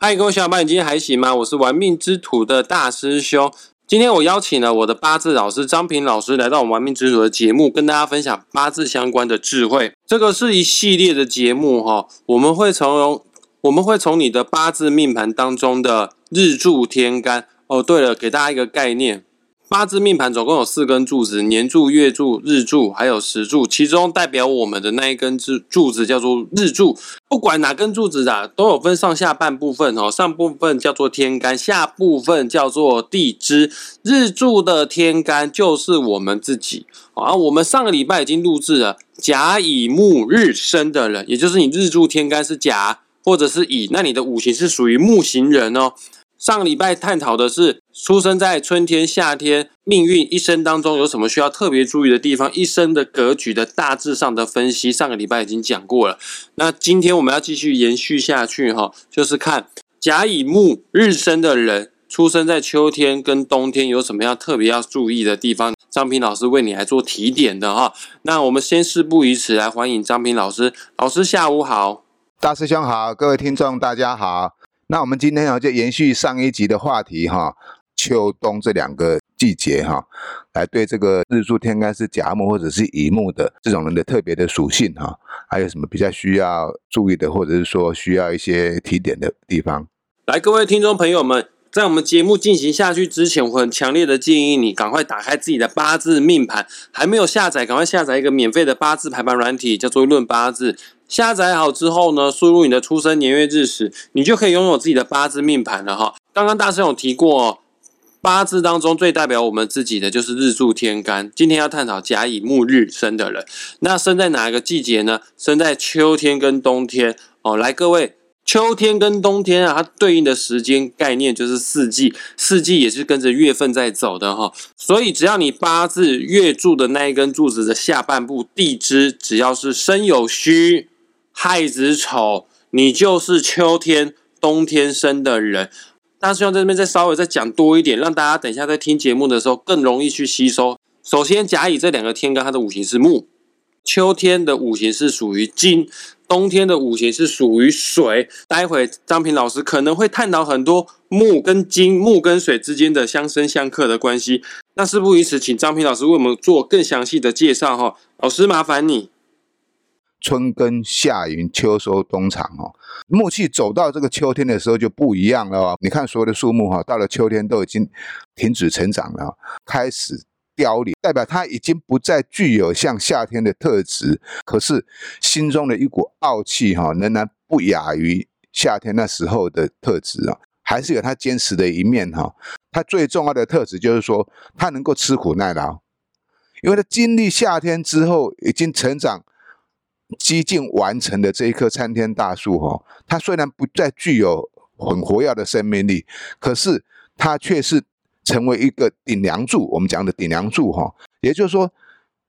嗨，各位小伙伴，你今天还行吗？我是玩命之徒的大师兄。今天我邀请了我的八字老师张平老师来到我们玩命之徒的节目，跟大家分享八字相关的智慧。这个是一系列的节目哈，我们会从我们会从你的八字命盘当中的日柱天干哦。对了，给大家一个概念。八字命盘总共有四根柱子：年柱、月柱、日柱，还有时柱。其中代表我们的那一根柱柱子叫做日柱。不管哪根柱子啊，都有分上下半部分哦。上部分叫做天干，下部分叫做地支。日柱的天干就是我们自己啊。我们上个礼拜已经录制了甲乙木日生的人，也就是你日柱天干是甲或者是乙，那你的五行是属于木型人哦。上个礼拜探讨的是出生在春天、夏天，命运一生当中有什么需要特别注意的地方，一生的格局的大致上的分析。上个礼拜已经讲过了，那今天我们要继续延续下去哈，就是看甲乙木日生的人，出生在秋天跟冬天有什么样特别要注意的地方。张平老师为你来做提点的哈。那我们先事不宜迟，来欢迎张平老师。老师下午好，大师兄好，各位听众大家好。那我们今天啊，就延续上一集的话题哈，秋冬这两个季节哈，来对这个日柱天干是甲木或者是乙木的这种人的特别的属性哈，还有什么比较需要注意的，或者是说需要一些提点的地方？来，各位听众朋友们，在我们节目进行下去之前，我很强烈的建议你赶快打开自己的八字命盘，还没有下载，赶快下载一个免费的八字排盘软体，叫做《论八字》。下载好之后呢，输入你的出生年月日时，你就可以拥有自己的八字命盘了哈。刚刚大师有提过，八字当中最代表我们自己的就是日柱天干。今天要探讨甲乙木日生的人，那生在哪一个季节呢？生在秋天跟冬天哦。来，各位，秋天跟冬天啊，它对应的时间概念就是四季，四季也是跟着月份在走的哈。所以只要你八字月柱的那一根柱子的下半部地支，只要是生有戌。亥子丑，你就是秋天、冬天生的人。大师兄在这边再稍微再讲多一点，让大家等一下在听节目的时候更容易去吸收。首先，甲乙这两个天干，它的五行是木，秋天的五行是属于金，冬天的五行是属于水。待会张平老师可能会探讨很多木跟金、木跟水之间的相生相克的关系。那事不宜迟，请张平老师为我们做更详细的介绍哈。老师，麻烦你。春耕夏耘秋收冬藏哦，木气走到这个秋天的时候就不一样了哦。你看所有的树木哈，到了秋天都已经停止成长了，开始凋零，代表它已经不再具有像夏天的特质。可是心中的一股傲气哈，仍然不亚于夏天那时候的特质啊，还是有它坚持的一面哈。它最重要的特质就是说，它能够吃苦耐劳，因为它经历夏天之后已经成长。几近完成的这一棵参天大树，哈，它虽然不再具有很活跃的生命力，可是它却是成为一个顶梁柱。我们讲的顶梁柱，哈，也就是说，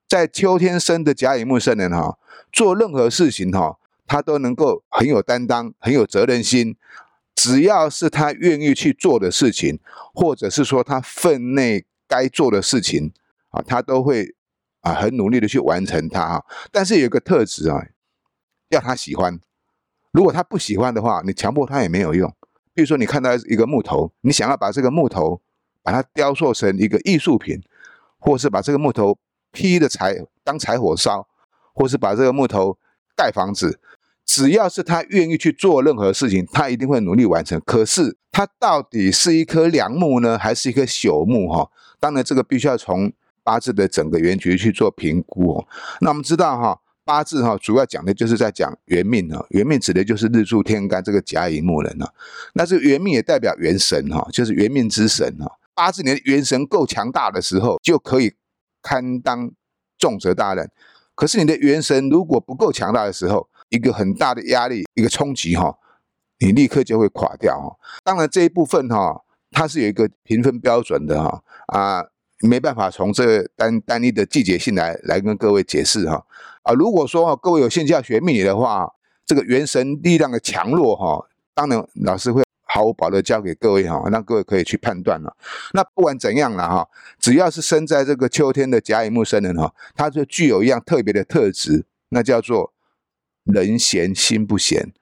在秋天生的甲乙木生人，哈，做任何事情，哈，他都能够很有担当，很有责任心。只要是他愿意去做的事情，或者是说他分内该做的事情，啊，他都会。啊，很努力的去完成它啊，但是有一个特质啊，要他喜欢。如果他不喜欢的话，你强迫他也没有用。比如说，你看到一个木头，你想要把这个木头把它雕塑成一个艺术品，或是把这个木头劈的柴当柴火烧，或是把这个木头盖房子，只要是他愿意去做任何事情，他一定会努力完成。可是，他到底是一棵良木呢，还是一棵朽木？哈，当然这个必须要从。八字的整个原局去做评估哦。那我们知道哈，八字哈主要讲的就是在讲元命啊，元命指的就是日柱天干这个甲乙木人啊。那这个元命也代表元神哈，就是元命之神哈。八字你的元神够强大的时候，就可以堪当重责大任。可是你的元神如果不够强大的时候，一个很大的压力，一个冲击哈，你立刻就会垮掉哈。当然这一部分哈，它是有一个评分标准的哈啊。没办法从这个单单一的季节性来来跟各位解释哈啊，如果说各位有兴趣要学命理的话，这个元神力量的强弱哈，当然老师会毫无保留教给各位哈，让各位可以去判断了。那不管怎样了哈，只要是生在这个秋天的甲乙木生人哈，他就具有一样特别的特质，那叫做人闲心不闲。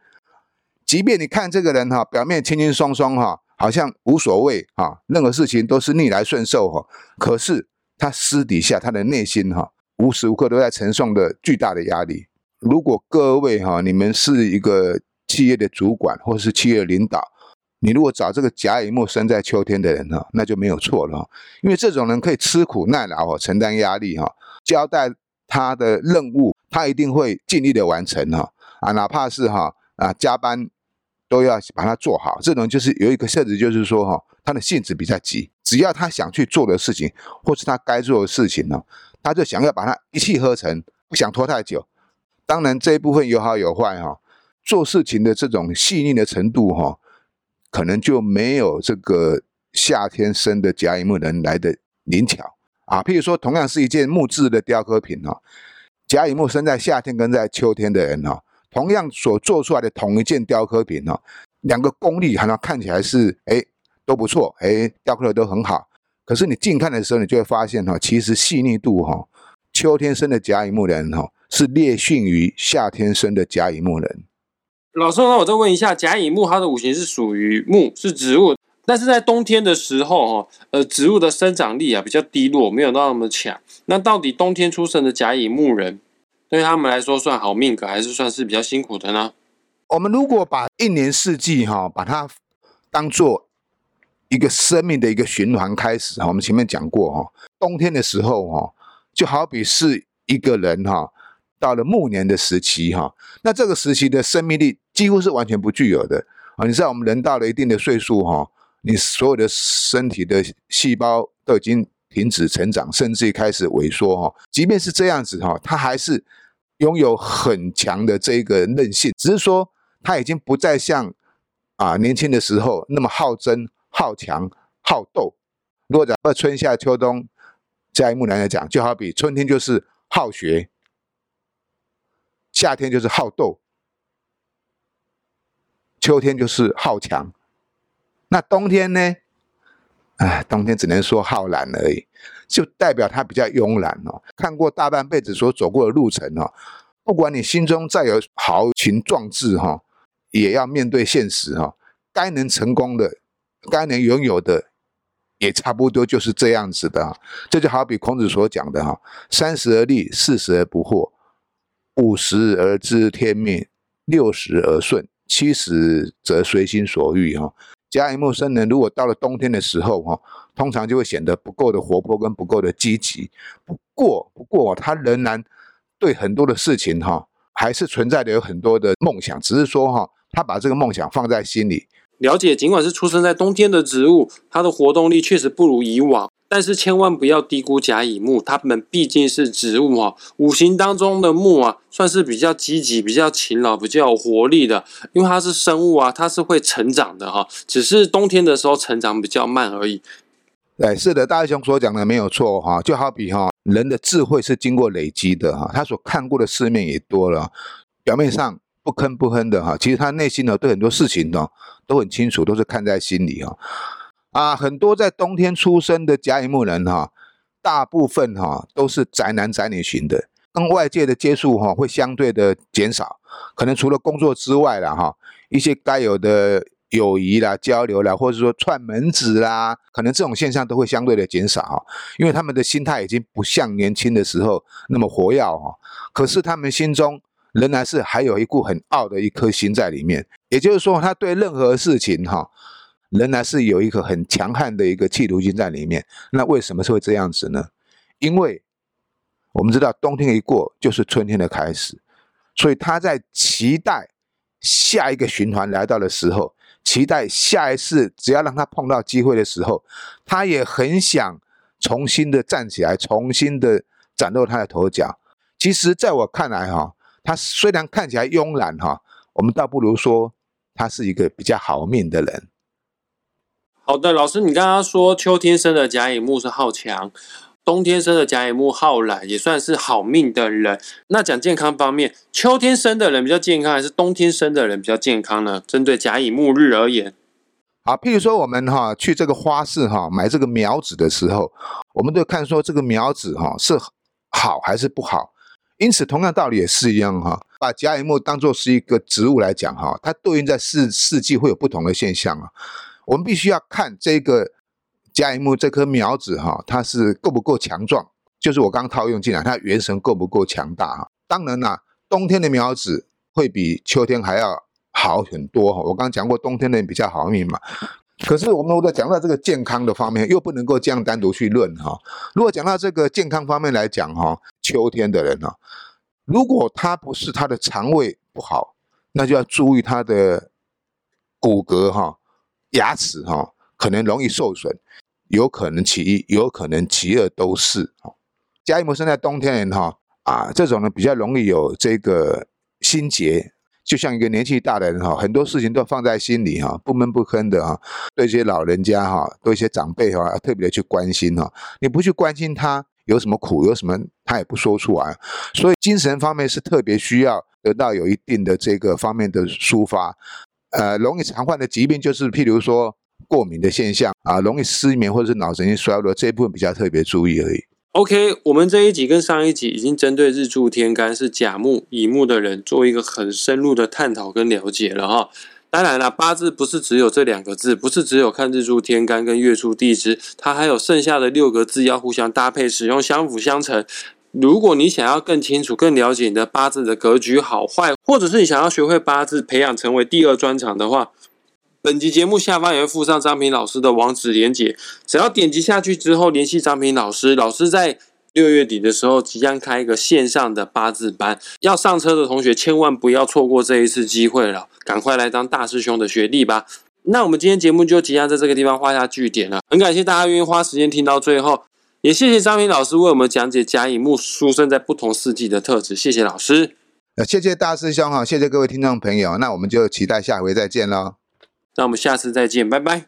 即便你看这个人哈，表面轻轻松松哈，好像无所谓哈，任何事情都是逆来顺受哈，可是他私底下他的内心哈，无时无刻都在承受的巨大的压力。如果各位哈，你们是一个企业的主管或是企业领导，你如果找这个甲乙木生在秋天的人哈，那就没有错了，因为这种人可以吃苦耐劳哦，承担压力哈，交代他的任务，他一定会尽力的完成哈啊，哪怕是哈啊加班。都要把它做好，这种就是有一个设置，就是说哈，他的性子比较急，只要他想去做的事情，或是他该做的事情呢，他就想要把它一气呵成，不想拖太久。当然这一部分有好有坏哈，做事情的这种细腻的程度哈，可能就没有这个夏天生的甲乙木人来的灵巧啊。譬如说，同样是一件木质的雕刻品哈，甲乙木生在夏天跟在秋天的人哈。同样所做出来的同一件雕刻品哦，两个功力好像看起来是哎都不错，哎雕刻的都很好。可是你近看的时候，你就会发现哈，其实细腻度哈，秋天生的甲乙木人哈是劣逊于夏天生的甲乙木人。老师，那我再问一下，甲乙木它的五行是属于木，是植物，但是在冬天的时候哈，呃，植物的生长力啊比较低落，没有那么强。那到底冬天出生的甲乙木人？对他们来说算好命格，还是算是比较辛苦的呢？我们如果把一年四季哈，把它当做一个生命的一个循环开始哈，我们前面讲过哈，冬天的时候哈，就好比是一个人哈，到了暮年的时期哈，那这个时期的生命力几乎是完全不具有的啊！你知道我们人到了一定的岁数哈，你所有的身体的细胞都已经。停止成长，甚至于开始萎缩哈。即便是这样子哈，他还是拥有很强的这个韧性，只是说他已经不再像啊年轻的时候那么好争、好强、好斗。如果讲春夏秋冬，在木兰来讲，就好比春天就是好学，夏天就是好斗，秋天就是好强，那冬天呢？哎，冬天只能说好懒而已，就代表他比较慵懒哦。看过大半辈子所走过的路程哦，不管你心中再有豪情壮志哈，也要面对现实哈。该能成功的，该能拥有的，也差不多就是这样子的。这就好比孔子所讲的哈：三十而立，四十而不惑，五十而知天命，六十而顺，七十则随心所欲哈。甲乙木生人如果到了冬天的时候，哈，通常就会显得不够的活泼跟不够的积极。不过，不过他仍然对很多的事情，哈，还是存在的有很多的梦想，只是说，哈，他把这个梦想放在心里。了解，尽管是出生在冬天的植物，它的活动力确实不如以往。但是千万不要低估甲乙木，它们毕竟是植物哈，五行当中的木啊，算是比较积极、比较勤劳、比较有活力的，因为它是生物啊，它是会成长的哈，只是冬天的时候成长比较慢而已。哎，是的，大雄所讲的没有错哈，就好比哈，人的智慧是经过累积的哈，他所看过的世面也多了，表面上不吭不哼的哈，其实他内心呢对很多事情呢都很清楚，都是看在心里哈。啊，很多在冬天出生的甲乙木人哈，大部分哈都是宅男宅女型的，跟外界的接触哈会相对的减少，可能除了工作之外了哈，一些该有的友谊啦、交流啦，或者说串门子啦，可能这种现象都会相对的减少哈，因为他们的心态已经不像年轻的时候那么活跃哈，可是他们心中仍然是还有一股很傲的一颗心在里面，也就是说，他对任何事情哈。仍然是有一个很强悍的一个企图心在里面。那为什么是会这样子呢？因为我们知道冬天一过就是春天的开始，所以他在期待下一个循环来到的时候，期待下一次只要让他碰到机会的时候，他也很想重新的站起来，重新的崭露他的头角。其实，在我看来，哈，他虽然看起来慵懒，哈，我们倒不如说他是一个比较好命的人。好的，老师，你刚刚说秋天生的甲乙木是好强，冬天生的甲乙木好懒，也算是好命的人。那讲健康方面，秋天生的人比较健康，还是冬天生的人比较健康呢？针对甲乙木日而言，好，譬如说我们哈去这个花市哈买这个苗子的时候，我们都看说这个苗子哈是好还是不好。因此，同样道理也是一样哈。把甲乙木当做是一个植物来讲哈，它对应在四四季会有不同的现象啊。我们必须要看这个甲乙木这棵苗子哈，它是够不够强壮，就是我刚套用进来，它元神够不够强大哈。当然啦，冬天的苗子会比秋天还要好很多哈。我刚刚讲过，冬天的比较好命嘛。可是我们如果讲到这个健康的方面，又不能够这样单独去论哈。如果讲到这个健康方面来讲哈，秋天的人呢，如果他不是他的肠胃不好，那就要注意他的骨骼哈、牙齿哈，可能容易受损，有可能其一，有可能其二都是哈。甲乙木生在冬天人哈啊，这种呢比较容易有这个心结。就像一个年纪大的人哈，很多事情都放在心里哈，不闷不吭的哈。对一些老人家哈，对一些长辈哈，特别的去关心哈。你不去关心他有什么苦，有什么他也不说出来。所以精神方面是特别需要得到有一定的这个方面的抒发。呃，容易常患的疾病就是譬如说过敏的现象啊，容易失眠或者是脑神经衰弱这一部分比较特别注意而已。OK，我们这一集跟上一集已经针对日柱天干是甲木、乙木的人做一个很深入的探讨跟了解了哈。当然了，八字不是只有这两个字，不是只有看日柱天干跟月柱地支，它还有剩下的六个字要互相搭配使用，相辅相成。如果你想要更清楚、更了解你的八字的格局好坏，或者是你想要学会八字，培养成为第二专长的话。本集节目下方也会附上张平老师的网址连结，只要点击下去之后联系张平老师，老师在六月底的时候即将开一个线上的八字班，要上车的同学千万不要错过这一次机会了，赶快来当大师兄的学弟吧。那我们今天节目就即将在这个地方画下句点了，很感谢大家愿意花时间听到最后，也谢谢张明老师为我们讲解甲乙木出生在不同四季的特质，谢谢老师。呃，谢谢大师兄哈，谢谢各位听众朋友，那我们就期待下回再见喽。那我们下次再见，拜拜。